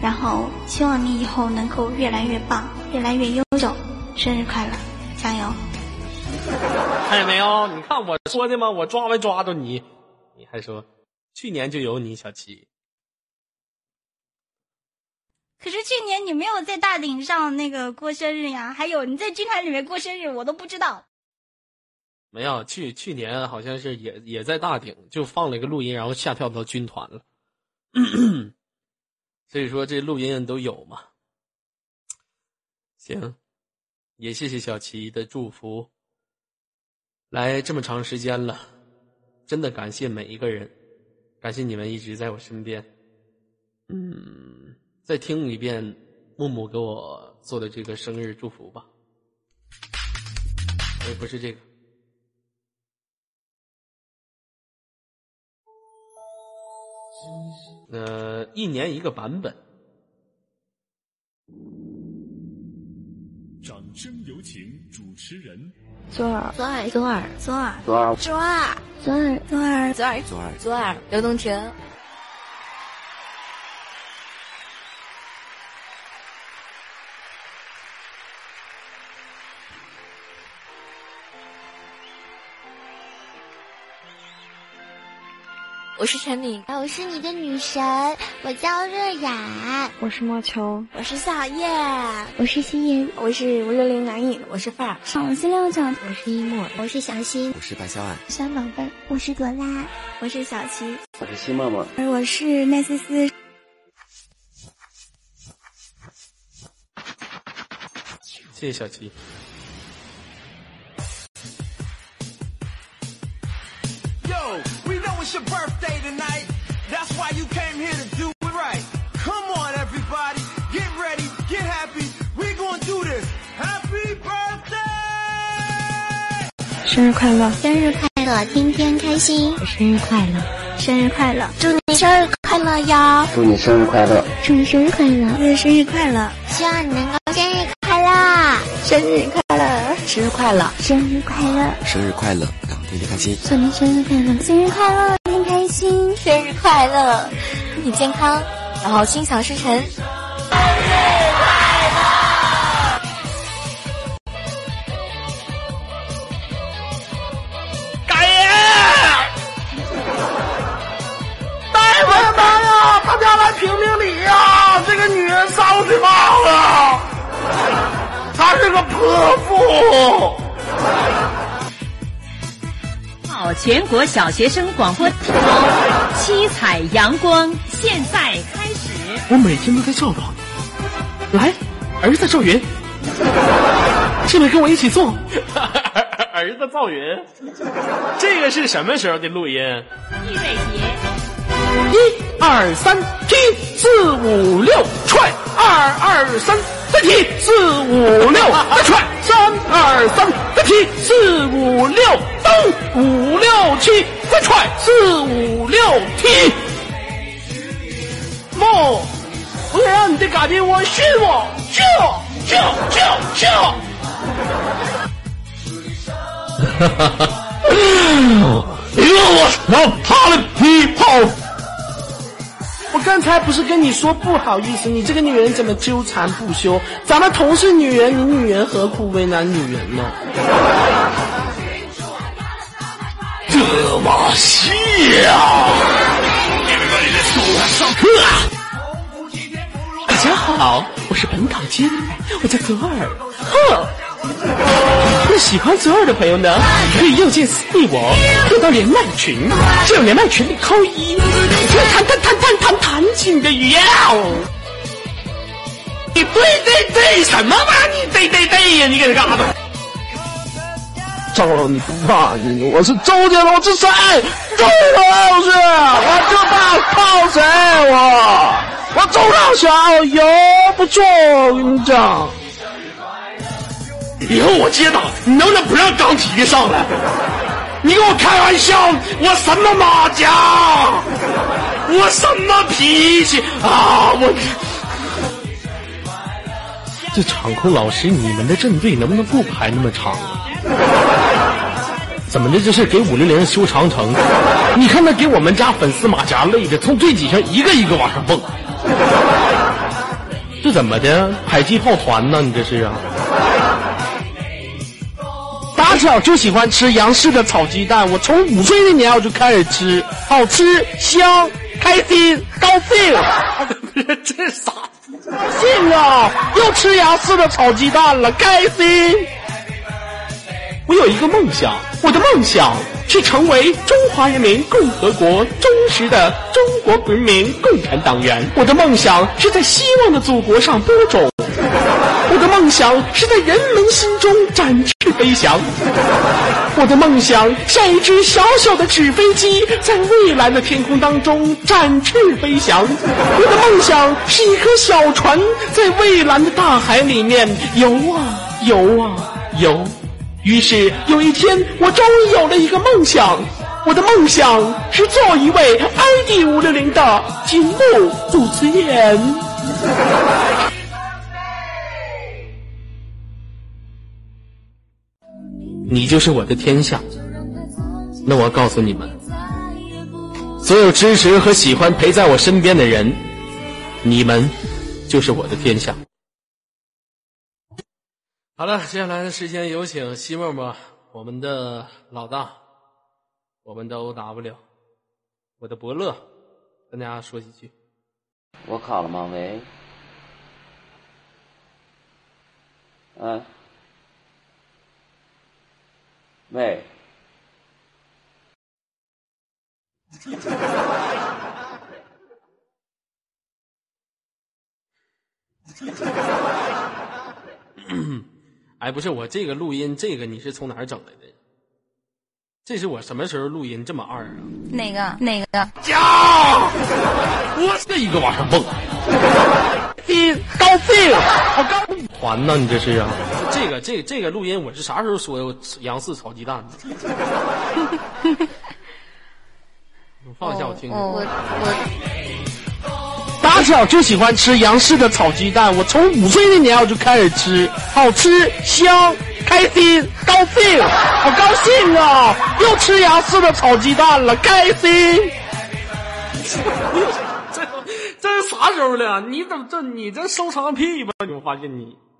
然后希望你以后能够越来越棒，越来越优秀。生日快乐！加油！看见没有？你看我说的吗？我抓没抓着你？你还说去年就有你小七？可是去年你没有在大顶上那个过生日呀？还有你在军团里面过生日，我都不知道。没有，去去年好像是也也在大顶，就放了一个录音，然后下跳到军团了。*clears throat* 所以说这录音都有嘛。行，也谢谢小齐的祝福。来这么长时间了，真的感谢每一个人，感谢你们一直在我身边。嗯，再听一遍木木给我做的这个生日祝福吧。哎，不是这个。呃，一年一个版本。掌声有请主持人。左耳，左耳，左耳，左耳，左耳，左耳，左耳，左耳，左耳，左耳，左耳，刘东婷。我是陈敏，我是你的女神，我叫热雅，我是莫秋，我是夏叶，我是心妍，我是五六零男影，我是范儿，我是六九，我是一墨，我是小新，我是白小婉，小宝贝，我是朵拉，我是小琪，我是西默默，而我是奈思思。谢谢小琪。It's your birthday tonight. That's why you came here to do it right. Come on, everybody. Get ready. Get happy. We gonna do this. Happy birthday! 生日快乐，生日快乐，天天开心，生日快乐，生日快乐，祝你生日快乐哟！祝你生日快乐，祝你生日快乐，祝你生日快乐，希望你能够生日快乐，生日快乐，生日快乐，生日快乐，生日快乐，让天天开心。祝你生日快乐，生日快乐，天天开心，生日快乐，身体健康，然后心想事成。改爷！大夫大呀，大家来评评理呀！这个女人上去骂了，她是个泼妇。好，全国小学生广播体操七彩阳光现在开始。我每天都在教导你，来，儿子赵云，进来跟我一起做。*laughs* 儿子赵云，这个是什么时候的录音？预备节，一二三，踢四五六踹，二二三，再踢四五六再踹，三二三，再踢四五六蹬，五六七再踹，四五六踢。梦，*laughs* 我想让你的改变我信我，就就就就。哈哈哈！你让我要他的皮炮！我刚才不是跟你说不好意思，你这个女人怎么纠缠不休？咱们同是女人，你女人何苦为难女人呢？这么细啊！上课啊！大家好，我是本港接待，我叫泽尔。哼。*laughs* 那喜欢泽尔的朋友呢，可以右键私密我，入到连麦群，这有连麦群里扣一，弹弹弹弹弹弹起你的语言。你对对对什么玩意？你对对对呀？你搁这干啥呢？赵老，你不怕你？我是周杰伦，我是谁？周老师，我就大靠谁？我我周大小哟不错，我跟你讲。以后我接档，你能不能不让钢体的上来？你跟我开玩笑，我什么马甲，我什么脾气啊？我这场控老师，你们的阵队能不能不排那么长？怎么的？这是给五六零修长城？你看那给我们家粉丝马甲累的，从最底下一个一个往上蹦。这怎么的？迫击炮团呢？你这是啊？打小就喜欢吃杨氏的炒鸡蛋，我从五岁那年我就开始吃，好吃、香、开心、高兴。*laughs* 这啥？高兴啊！又吃杨氏的炒鸡蛋了，开心。我有一个梦想，我的梦想是成为中华人民共和国忠实的中国国民共产党员。我的梦想是在希望的祖国上播种。我的梦想是在人们心中展翅飞翔。我的梦想像一只小小的纸飞机，在蔚蓝的天空当中展翅飞翔。我的梦想是一颗小船，在蔚蓝的大海里面游啊游啊游。于是有一天，我终于有了一个梦想。我的梦想是做一位 ID 五六零的节目主持人。你就是我的天下。那我告诉你们，所有支持和喜欢陪在我身边的人，你们就是我的天下。好了，接下来的时间有请西沫沫，我们的老大，我们的 OW，我的伯乐，跟大家说几句。我卡了吗？喂，嗯、喂，哎，不是我这个录音，这个你是从哪儿整来的？这是我什么时候录音这么二啊？哪个哪个？呀！我这一个往上蹦，你高兴，好高团呢？你这是啊？这个这个、这个录音我是啥时候说的？我杨氏炒鸡蛋的？*laughs* 你放一下我听听。我我打小就喜欢吃杨氏的炒鸡蛋，我从五岁那年我就开始吃，好吃、香、开心、高兴，好高兴啊！又吃杨氏的炒鸡蛋了，开心。*laughs* 这这是啥时候了？你怎么这你这收藏屁吧？你我发现你，哎，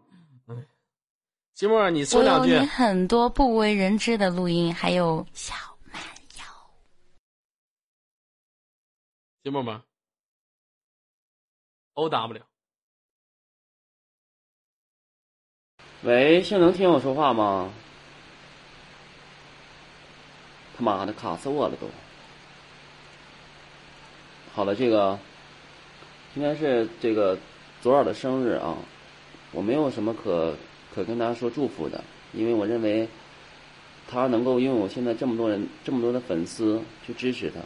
金沫，你说两句有你。很多不为人知的录音，还有小蛮腰金沫沫，O W，喂，现在能听我说话吗？他妈的，卡死我了都！好了，这个今天是这个左耳的生日啊，我没有什么可可跟大家说祝福的，因为我认为他能够拥有现在这么多人、这么多的粉丝去支持他，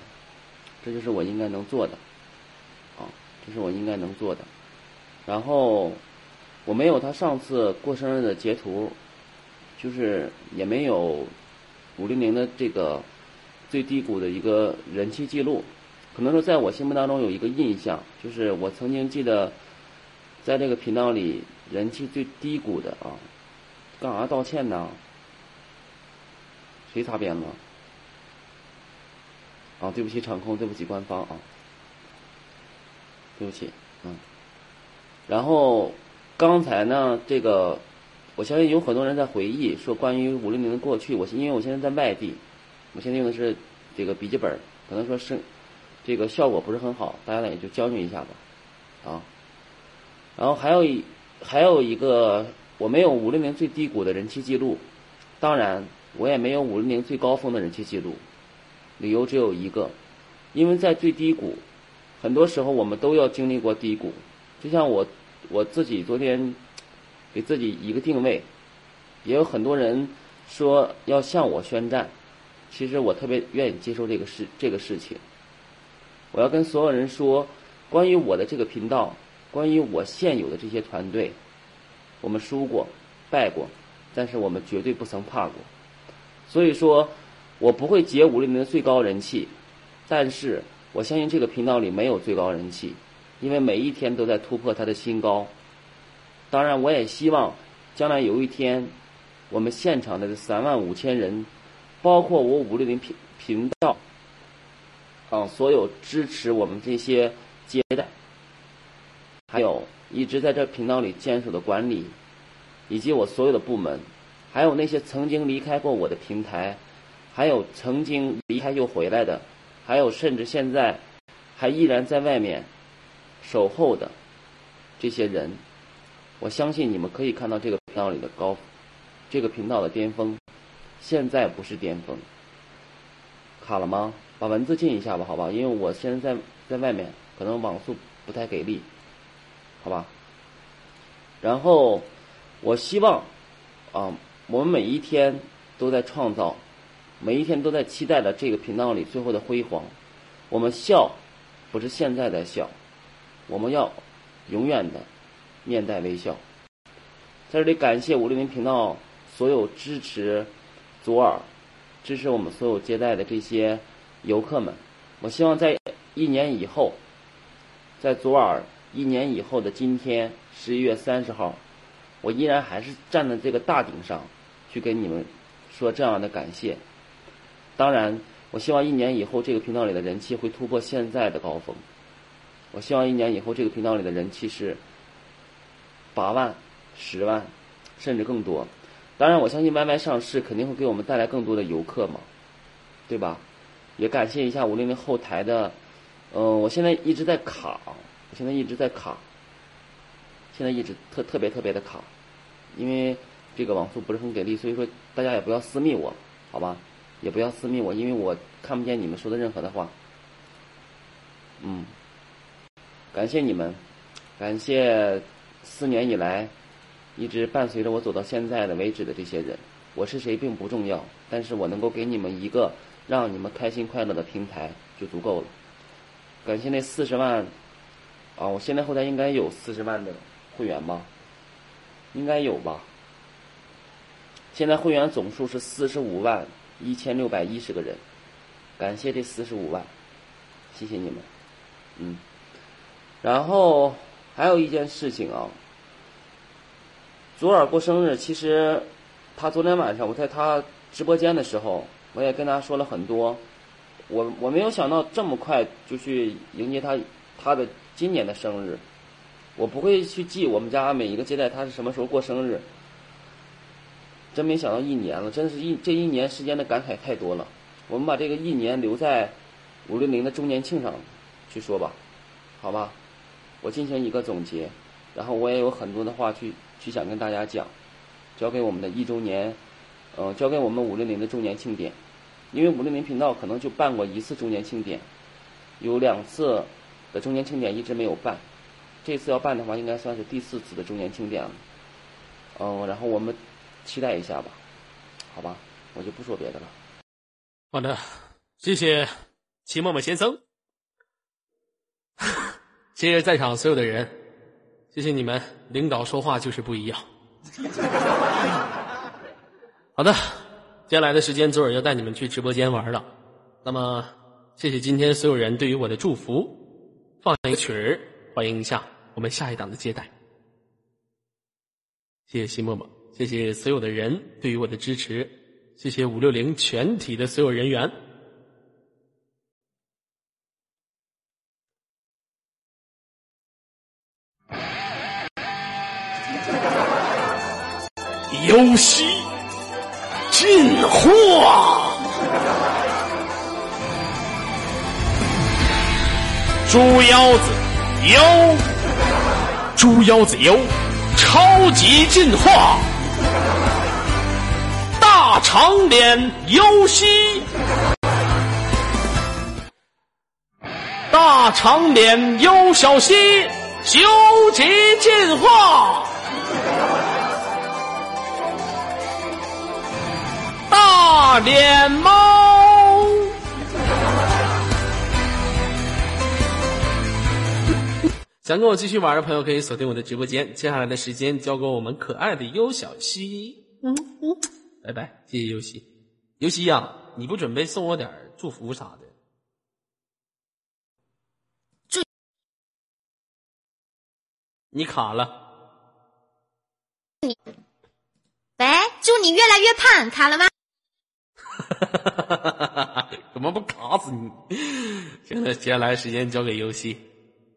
这就是我应该能做的，啊，这是我应该能做的。然后我没有他上次过生日的截图，就是也没有五零零的这个最低谷的一个人气记录。可能说在我心目当中有一个印象，就是我曾经记得在这个频道里人气最低谷的啊，干啥道歉呢？谁擦边了？啊，对不起场控，对不起官方啊，对不起，嗯。然后刚才呢，这个我相信有很多人在回忆说关于五六年的过去。我因为我现在在外地，我现在用的是这个笔记本，可能说是这个效果不是很好，大家呢也就将就一下吧，啊。然后还有一还有一个，我没有五零零最低谷的人气记录，当然我也没有五零零最高峰的人气记录。理由只有一个，因为在最低谷，很多时候我们都要经历过低谷。就像我我自己昨天给自己一个定位，也有很多人说要向我宣战，其实我特别愿意接受这个事这个事情。我要跟所有人说，关于我的这个频道，关于我现有的这些团队，我们输过，败过，但是我们绝对不曾怕过。所以说，我不会截五零零的最高人气，但是我相信这个频道里没有最高人气。因为每一天都在突破它的新高。当然，我也希望将来有一天，我们现场的这三万五千人，包括我五六零频频道，啊，所有支持我们这些接待，还有一直在这频道里坚守的管理，以及我所有的部门，还有那些曾经离开过我的平台，还有曾经离开又回来的，还有甚至现在还依然在外面。守候的这些人，我相信你们可以看到这个频道里的高，这个频道的巅峰。现在不是巅峰。卡了吗？把文字进一下吧，好吧？因为我现在在在外面，可能网速不太给力，好吧？然后，我希望啊，我们每一天都在创造，每一天都在期待着这个频道里最后的辉煌。我们笑，不是现在在笑，我们要永远的面带微笑。在这里感谢五六零频道所有支持左耳、支持我们所有接待的这些游客们。我希望在一年以后，在左耳一年以后的今天，十一月三十号，我依然还是站在这个大顶上，去跟你们说这样的感谢。当然，我希望一年以后这个频道里的人气会突破现在的高峰。我希望一年以后这个频道里的人气是八万、十万，甚至更多。当然，我相信 YY 上市肯定会给我们带来更多的游客嘛，对吧？也感谢一下五零零后台的，嗯、我现在一直在卡，我现在一直在卡，现在一直特特别特别的卡，因为这个网速不是很给力，所以说大家也不要私密我，好吧？也不要私密我，因为我看不见你们说的任何的话。嗯，感谢你们，感谢四年以来一直伴随着我走到现在的为止的这些人。我是谁并不重要，但是我能够给你们一个让你们开心快乐的平台就足够了。感谢那四十万啊，我现在后台应该有四十万的会员吧？应该有吧？现在会员总数是四十五万一千六百一十个人，感谢这四十五万，谢谢你们，嗯。然后还有一件事情啊，左耳过生日，其实他昨天晚上我在他直播间的时候，我也跟他说了很多，我我没有想到这么快就去迎接他他的今年的生日，我不会去记我们家每一个接待他是什么时候过生日，真没想到一年了，真是一这一年时间的感慨太多了。我们把这个一年留在五六零的周年庆上去说吧，好吧？我进行一个总结，然后我也有很多的话去去想跟大家讲，交给我们的一周年，呃，交给我们五六零的周年庆典，因为五六零频道可能就办过一次周年庆典，有两次的周年庆典一直没有办，这次要办的话，应该算是第四次的周年庆典了，嗯、然后我们期待一下吧，好吧，我就不说别的了。好的，谢谢齐默默先生，*laughs* 谢谢在场所有的人，谢谢你们，领导说话就是不一样。*laughs* 好的，接下来的时间，左耳要带你们去直播间玩了。那么，谢谢今天所有人对于我的祝福，放一个曲儿，欢迎一下我们下一档的接待。谢谢西默默，谢谢所有的人对于我的支持，谢谢五六零全体的所有人员。游戏进化，猪腰子油，猪腰子油，超级进化，大长脸游戏，大长脸优小溪，究极进化。大脸猫。想跟我继续玩的朋友可以锁定我的直播间，接下来的时间交给我们可爱的优小溪。嗯嗯，拜拜，谢谢优西。优西呀、你不准备送我点祝福啥的？你卡了。喂，祝你越来越胖，卡了吗？*laughs* 怎么不卡死你？行了，接下来时间交给游戏。